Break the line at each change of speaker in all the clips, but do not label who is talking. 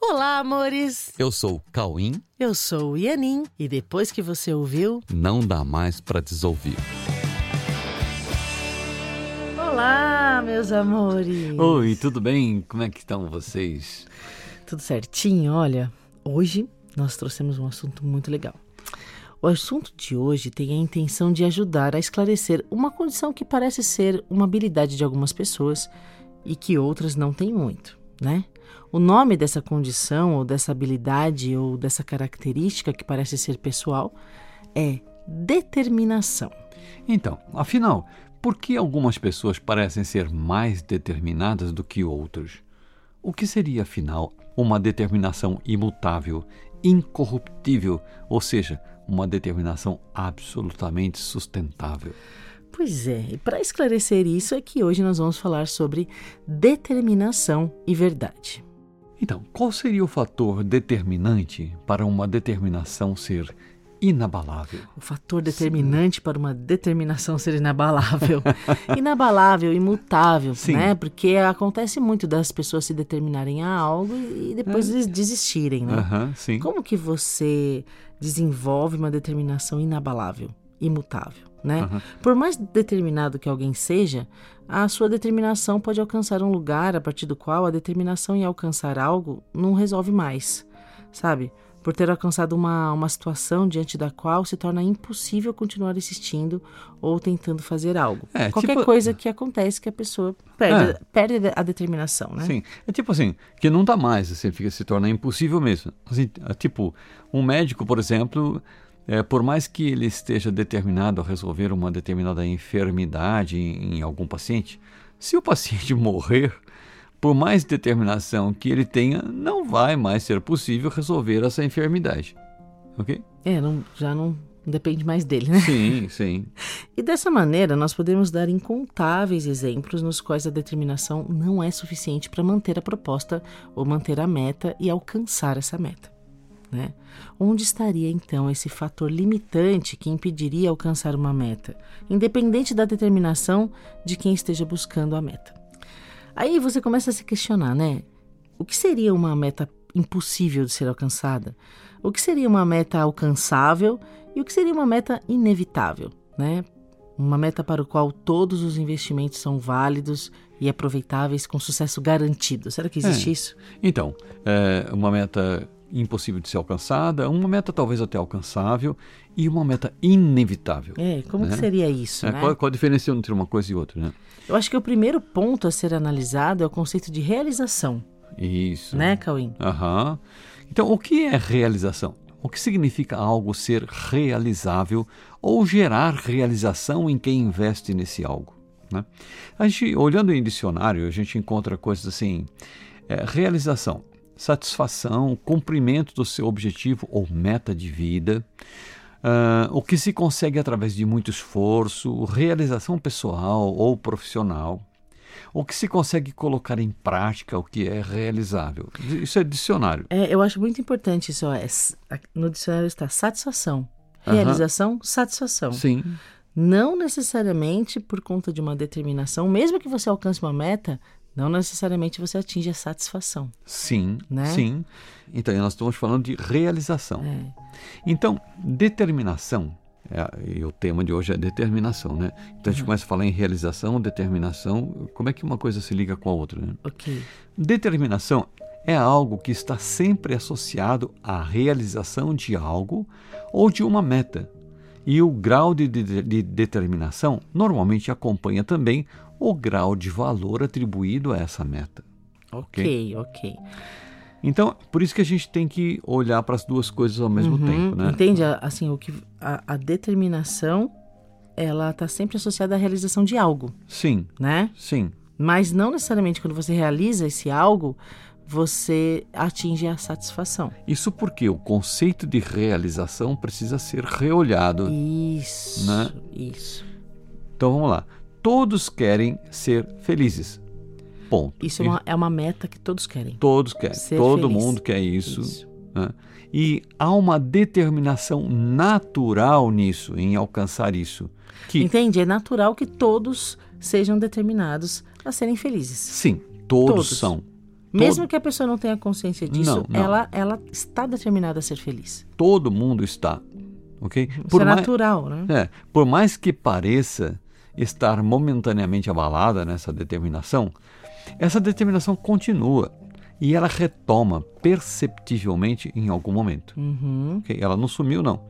Olá, amores!
Eu sou o Cauim.
Eu sou o Ianin. E depois que você ouviu,
Não dá mais pra desouvir.
Olá, meus amores!
Oi, tudo bem? Como é que estão vocês?
Tudo certinho? Olha, hoje nós trouxemos um assunto muito legal. O assunto de hoje tem a intenção de ajudar a esclarecer uma condição que parece ser uma habilidade de algumas pessoas e que outras não têm muito, né? O nome dessa condição, ou dessa habilidade, ou dessa característica que parece ser pessoal é determinação.
Então, afinal, por que algumas pessoas parecem ser mais determinadas do que outras? O que seria, afinal, uma determinação imutável, incorruptível, ou seja, uma determinação absolutamente sustentável?
Pois é, e para esclarecer isso é que hoje nós vamos falar sobre determinação e verdade.
Então, qual seria o fator determinante para uma determinação ser inabalável?
O fator determinante para uma determinação ser inabalável. inabalável, imutável,
Sim.
né? Porque acontece muito das pessoas se determinarem a algo e depois des- desistirem, né?
Aham, sim.
Como que você desenvolve uma determinação inabalável, imutável, né?
Aham.
Por mais determinado que alguém seja, a sua determinação pode alcançar um lugar a partir do qual a determinação em alcançar algo não resolve mais, sabe? Por ter alcançado uma, uma situação diante da qual se torna impossível continuar insistindo ou tentando fazer algo.
É,
Qualquer
tipo-
coisa que acontece que a pessoa perde,
É.
perde a determinação, né?
Sim, é tipo assim, que não dá mais, assim, fica, se torna impossível mesmo. Assim, é tipo, um médico, por exemplo, é, por mais que ele esteja determinado a resolver uma determinada enfermidade em, em algum paciente, se o paciente morrer, por mais determinação que ele tenha, não vai mais ser possível resolver essa enfermidade. Ok?
É, não- já não depende mais dele, né?
Sim, sim.
E dessa maneira, nós podemos dar incontáveis exemplos nos quais a determinação não é suficiente para manter a proposta ou manter a meta e alcançar essa meta. Né? Onde estaria então esse fator limitante que impediria alcançar uma meta, independente da determinação de quem esteja buscando a meta? Aí você começa a se questionar, né? O que seria uma meta impossível de ser alcançada? O que seria uma meta alcançável e o que seria uma meta inevitável, né? Uma meta para o qual todos os investimentos são válidos e aproveitáveis com sucesso garantido. Será que existe
É.
isso?
Então, é uma meta impossível de ser alcançada, uma meta talvez até alcançável e uma meta inevitável.
É, como que
Né?
seria isso,
É,
né?
qual, qual a diferença entre uma coisa e outra, né?
Eu acho que o primeiro ponto a ser analisado é o conceito de realização,
Isso.
né, Cauim?
Aham. Então, o que é realização? O que significa algo ser realizável ou gerar realização em quem investe nesse algo? Né? A gente, olhando em dicionário, a gente encontra coisas assim: é, realização, satisfação, cumprimento do seu objetivo ou meta de vida, ah, o que se consegue através de muito esforço, realização pessoal ou profissional, o que se consegue colocar em prática, o que é realizável. Isso é dicionário.
É, eu acho muito importante isso. ó, é no dicionário está satisfação, realização, satisfação.
Sim,
Não necessariamente por conta de uma determinação, mesmo que você alcance uma meta, não necessariamente você atinge a satisfação.
sim,
Né?
sim. Então, nós estamos falando de realização.
É.
Então, determinação, é, e o tema de hoje é determinação, né? Então, a gente começa a falar em realização, determinação, como é que uma coisa se liga com a outra, né?
Ok.
Determinação é algo que está sempre associado à realização de algo ou de uma meta. E o grau de, de- de determinação normalmente acompanha também o grau de valor atribuído a essa meta.
Ok, ok.
Então, por isso que a gente tem que olhar para as duas coisas ao mesmo
Uhum,
tempo, né?
Entende? Assim, o que a, a determinação ela está sempre associada à realização de algo,
Sim,
né?
sim.
Mas não necessariamente quando você realiza esse algo, você atinge a satisfação.
Isso porque o conceito de realização precisa ser reolhado.
Isso,
Né?
isso.
Então vamos lá. Todos querem ser felizes. Ponto.
Isso é uma, é uma meta que todos querem.
Todos querem.
Ser
Todo
feliz.
mundo quer isso.
Isso.
né? E há uma determinação natural nisso, em alcançar isso. Que,
Entende? É natural que todos sejam determinados a serem felizes.
sim, todos,
Todos.
são.
Mesmo que a pessoa não tenha consciência disso,
Não, não.
Ela, ela está determinada a ser feliz.
Todo mundo está, ok?
Isso é
mais-
natural, né?
É, por mais que pareça estar momentaneamente abalada nessa determinação, essa determinação continua e ela retoma perceptivelmente em algum momento.
Uhum.
ok? Ela não sumiu, não.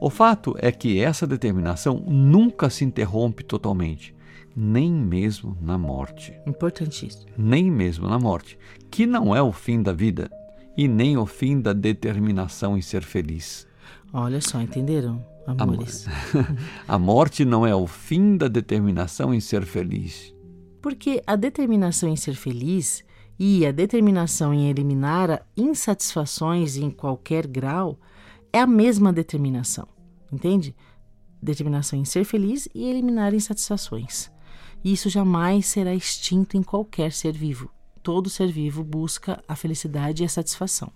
O fato é que essa determinação nunca se interrompe totalmente, nem mesmo na morte.
Importantíssimo.
Nem mesmo na morte, que não é o fim da vida e nem o fim da determinação em ser feliz.
Olha só, entenderam, amores?
A morte não é o fim da determinação em ser feliz.
Porque a determinação em ser feliz e a determinação em eliminar insatisfações em qualquer grau é a mesma determinação, entende? Determinação em ser feliz e eliminar insatisfações. E isso jamais será extinto em qualquer ser vivo. Todo ser vivo busca a felicidade e a satisfação.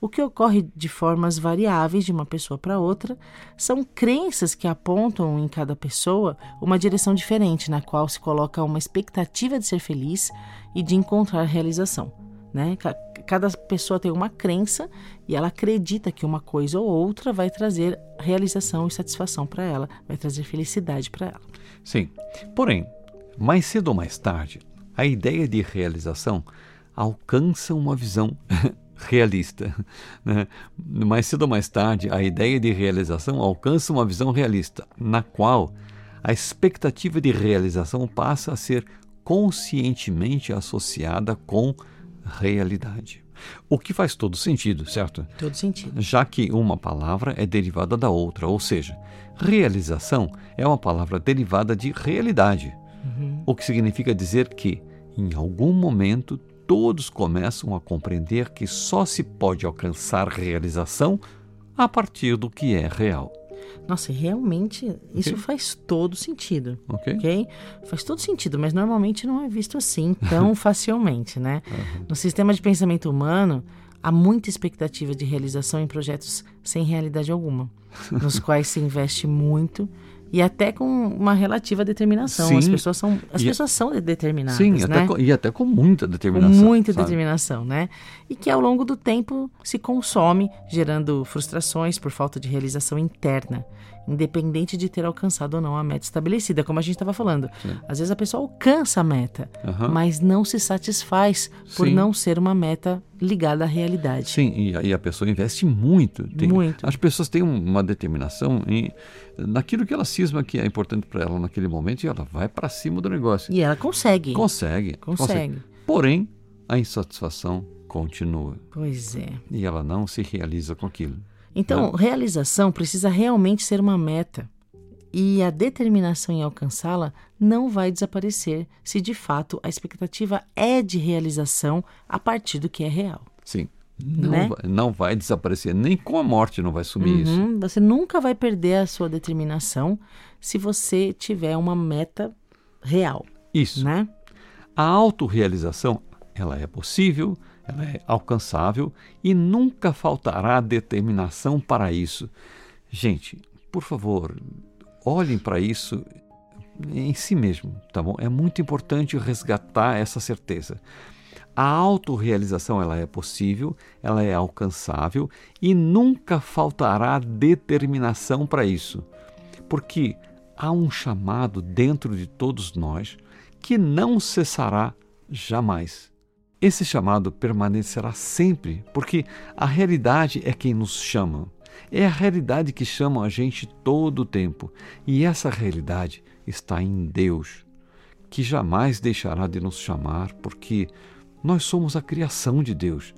O que ocorre de formas variáveis de uma pessoa para outra são crenças que apontam em cada pessoa uma direção diferente, na qual se coloca uma expectativa de ser feliz e de encontrar realização. Né? Ca- Cada pessoa tem uma crença e ela acredita que uma coisa ou outra vai trazer realização e satisfação para ela, vai trazer felicidade para ela.
Sim. Porém, mais cedo ou mais tarde, a ideia de realização alcança uma visão realista. né? Mais cedo ou mais tarde, a ideia de realização alcança uma visão realista, na qual a expectativa de realização passa a ser conscientemente associada com realidade. O que faz todo sentido, certo?
Todo sentido.
já que uma palavra é derivada da outra, ou seja, realização é uma palavra derivada de realidade, o que significa dizer que, em algum momento, todos começam a compreender que só se pode alcançar realização a partir do que é real.
Nossa, realmente isso
Ok.
faz todo sentido.
Ok?
ok? Faz todo sentido, mas normalmente não é visto assim tão facilmente, né? No sistema de pensamento humano, há muita expectativa de realização em projetos sem realidade alguma, nos quais se investe muito e até com uma relativa determinação.
Sim.
As pessoas são, as
E-
pessoas são determinadas,
Sim,
né?
até com- e até com muita
com
determinação.
muita
sabe?
determinação, né? E que ao longo do tempo se consome, gerando frustrações por falta de realização interna, independente de ter alcançado ou não a meta estabelecida, como a gente estava falando. Às vezes a pessoa alcança a meta,
Aham.
mas não se satisfaz por
Sim.
não ser uma meta ligada à realidade.
Sim, e, a- e a pessoa investe muito. Tem-
Muito.
As pessoas têm um- uma determinação em, naquilo que ela cisma que é importante para ela naquele momento e ela vai para cima do negócio.
E ela consegue.
Consegue,
Consegue.
Porém, a insatisfação continua
Pois é.
e ela não se realiza com aquilo.
Então, realização precisa realmente ser uma meta. E a determinação em alcançá-la não vai desaparecer se de fato a expectativa é de realização a partir do que é real.
Sim. Não,
Né?
vai, não vai desaparecer, nem com a morte não vai sumir isso.
Uhum, Você nunca vai perder a sua determinação se você tiver uma meta real,
Isso.
né?
A autorrealização, ela é possível, ela é alcançável e nunca faltará determinação para isso. Gente, por favor, olhem para isso em si mesmo, tá bom? É muito importante resgatar essa certeza. A autorrealização ela é possível, ela é alcançável e nunca faltará determinação para isso. Porque há um chamado dentro de todos nós que não cessará jamais. Esse chamado permanecerá sempre, porque a realidade é quem nos chama. É a realidade que chama a gente todo o tempo. E essa realidade está em Deus, que jamais deixará de nos chamar, porque nós somos a criação de Deus.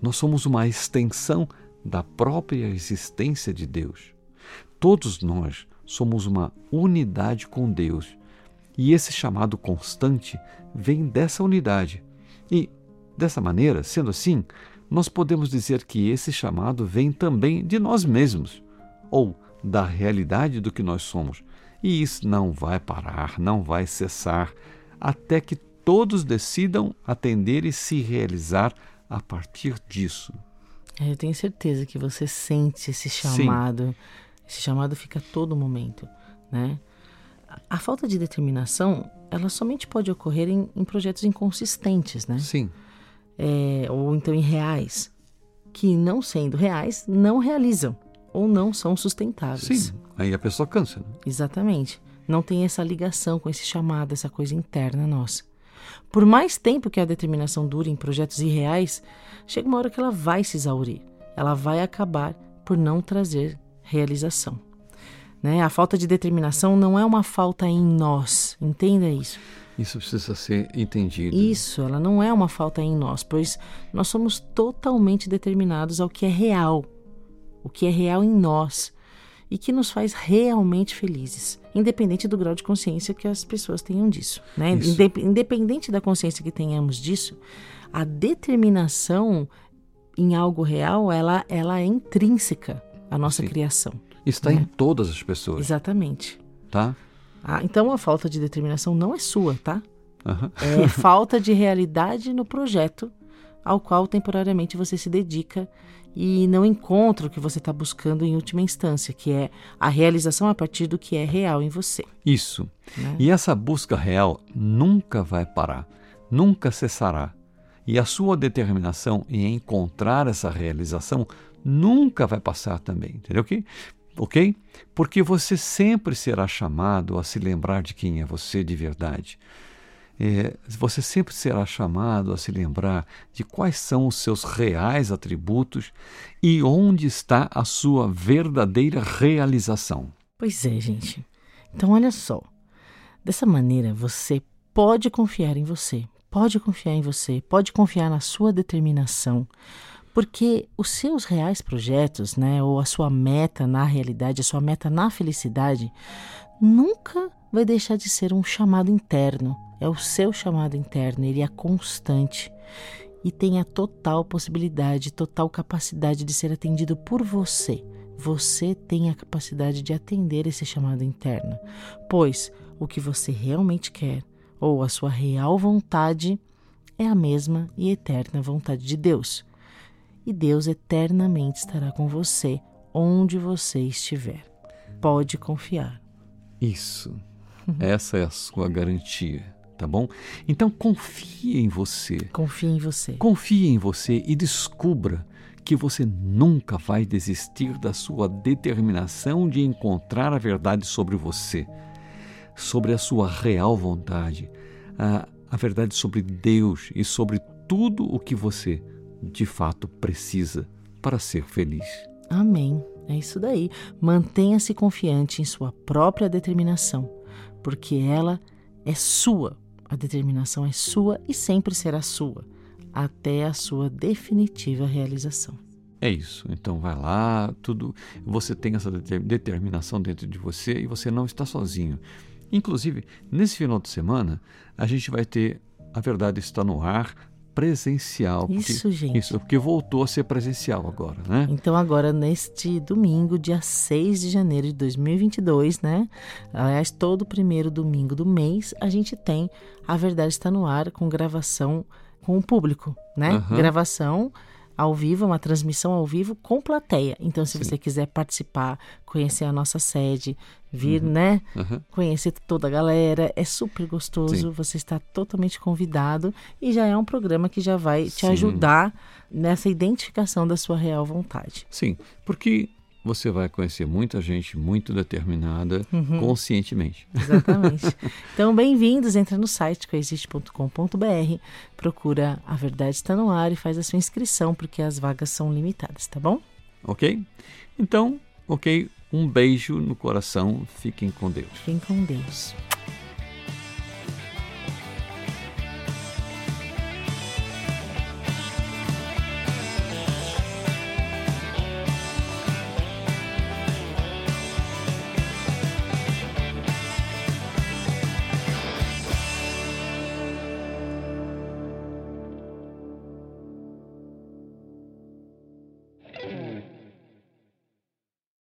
Nós somos uma extensão da própria existência de Deus. Todos nós somos uma unidade com Deus. E esse chamado constante vem dessa unidade. E, dessa maneira, sendo assim, nós podemos dizer que esse chamado vem também de nós mesmos, ou da realidade do que nós somos. E isso não vai parar, não vai cessar, até que todos decidam atender e se realizar a partir disso.
É, Eu tenho certeza que você sente esse chamado. Esse chamado fica a todo momento, né? A falta de determinação, ela somente pode ocorrer em, em projetos inconsistentes, né?
Sim,
é, ou então em reais, que não sendo reais, não realizam ou não são sustentáveis.
Sim, aí a pessoa cansa. Né?
Exatamente. Não tem essa ligação com esse chamado, essa coisa interna nossa. Por mais tempo que a determinação dure em projetos irreais, chega uma hora que ela vai se exaurir. Ela vai acabar por não trazer realização. Né? A falta de determinação não é uma falta em nós, entenda isso.
Isso precisa ser entendido.
Isso, ela não é uma falta em nós, pois nós somos totalmente determinados ao que é real, o que é real em nós e que nos faz realmente felizes, independente do grau de consciência que as pessoas tenham disso. Né? Independente da consciência que tenhamos disso, a determinação em algo real, ela, ela é intrínseca à nossa Sim. criação.
Está né? em todas as pessoas.
Exatamente.
Tá?
Ah, então a falta de determinação não é sua, tá?
Uhum.
É falta de realidade no projeto ao qual temporariamente você se dedica e não encontra o que você está buscando em última instância, que é a realização a partir do que é real em você.
Isso. Né? E essa busca real nunca vai parar, nunca cessará. E a sua determinação em encontrar essa realização nunca vai passar também, entendeu? Okay? Ok? Porque você sempre será chamado a se lembrar de quem é você de verdade. É, você sempre será chamado a se lembrar de quais são os seus reais atributos e onde está a sua verdadeira realização.
Pois é, gente. Então, olha só. Dessa maneira, você pode confiar em você, pode confiar em você, pode confiar na sua determinação, porque os seus reais projetos, né, ou a sua meta na realidade, a sua meta na felicidade, nunca vai deixar de ser um chamado interno. É o seu chamado interno, ele é constante e tem a total possibilidade, total capacidade de ser atendido por você. Você tem a capacidade de atender esse chamado interno, pois o que você realmente quer, ou a sua real vontade, é a mesma e eterna vontade de Deus e Deus eternamente estará com você onde você estiver. Pode confiar.
Isso. Essa é a sua garantia, tá bom? Então confie em você.
Confie em você.
Confie em você e descubra que você nunca vai desistir da sua determinação de encontrar a verdade sobre você, sobre a sua real vontade, a, a verdade sobre Deus e sobre tudo o que você de fato precisa para ser feliz.
Amém. É isso daí. Mantenha-se confiante em sua própria determinação, porque ela é sua. A determinação é sua e sempre será sua, até a sua definitiva realização.
É isso. Então vai lá, tudo. Você tem essa determinação dentro de você e você não está sozinho. Inclusive, nesse final de semana, a gente vai ter A Verdade Está no Ar, presencial.
Isso,
porque,
gente.
Isso, porque voltou a ser presencial agora, né?
Então, agora, neste domingo, dia 6 de janeiro de 2022, né? Aliás, todo primeiro domingo do mês, a gente tem A Verdade Está no Ar com gravação com o público, né? Uhum. Gravação ao vivo, uma transmissão ao vivo com plateia. Então, se Sim. você quiser participar, conhecer a nossa sede, vir, uhum. né? Uhum. Conhecer toda a galera, é super gostoso. Sim. Você está totalmente convidado e já é um programa que já vai te Sim. ajudar nessa identificação da sua real vontade.
Sim, porque você vai conhecer muita gente muito determinada uhum. conscientemente.
Exatamente. Então, bem-vindos. Entra no site coexiste.com.br, procura A Verdade Está no Ar e faz a sua inscrição, porque as vagas são limitadas, tá bom?
Ok? Então, ok. Um beijo no coração. Fiquem com Deus.
Fiquem com Deus.